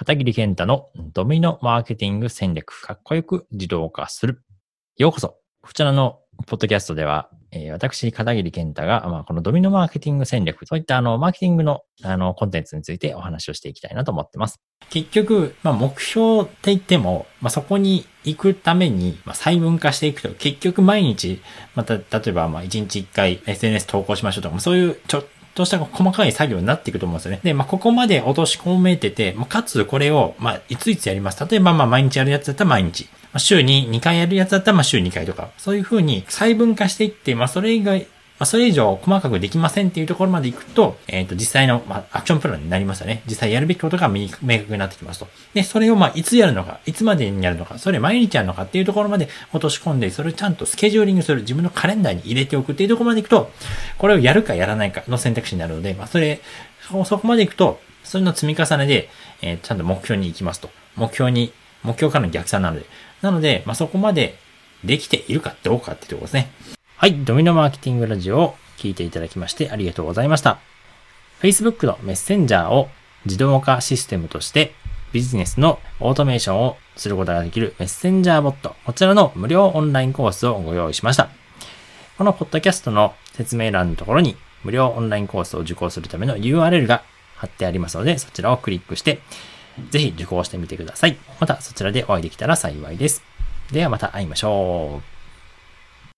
片桐健太のドミノマーケティング戦略、かっこよく自動化する。ようこそ。こちらのポッドキャストでは、えー、私、片桐健太が、まあ、このドミノマーケティング戦略、そういったあの、マーケティングのあの、コンテンツについてお話をしていきたいなと思ってます。結局、まあ、目標って言っても、まあ、そこに行くために、まあ、細分化していくと、結局毎日、また、例えば、まあ、1日1回 SNS 投稿しましょうとか、そういうちょっとした細かい作業になっていくと思うんですよね。で、まあ、ここまで落とし込めてて、まあ、かつこれを、まあ、いついつやります。例えば、まあ、毎日やるやつだったら毎日。まあ、週に2回やるやつだったら、まあ、週2回とか。そういうふうに細分化していって、まあ、それ以外、まあ、それ以上細かくできませんっていうところまで行くと、えっ、ー、と、実際の、まあ、アクションプランになりますよね。実際やるべきことが明確になってきますと。で、それをまあ、いつやるのか、いつまでにやるのか、それ毎日やるのかっていうところまで落とし込んで、それをちゃんとスケジューリングする、自分のカレンダーに入れておくっていうところまで行くと、これをやるかやらないかの選択肢になるので、まあ、それ、そこまで行くと、それの積み重ねで、えー、ちゃんと目標に行きますと。目標に、目標からの逆算なので。なので、まあ、そこまでできているかどうかっていうところですね。はい。ドミノマーケティングラジオを聞いていただきましてありがとうございました。Facebook のメッセンジャーを自動化システムとしてビジネスのオートメーションをすることができるメッセンジャーボット、こちらの無料オンラインコースをご用意しました。このポッドキャストの説明欄のところに無料オンラインコースを受講するための URL が貼ってありますので、そちらをクリックして、ぜひ受講してみてください。またそちらでお会いできたら幸いです。ではまた会いましょう。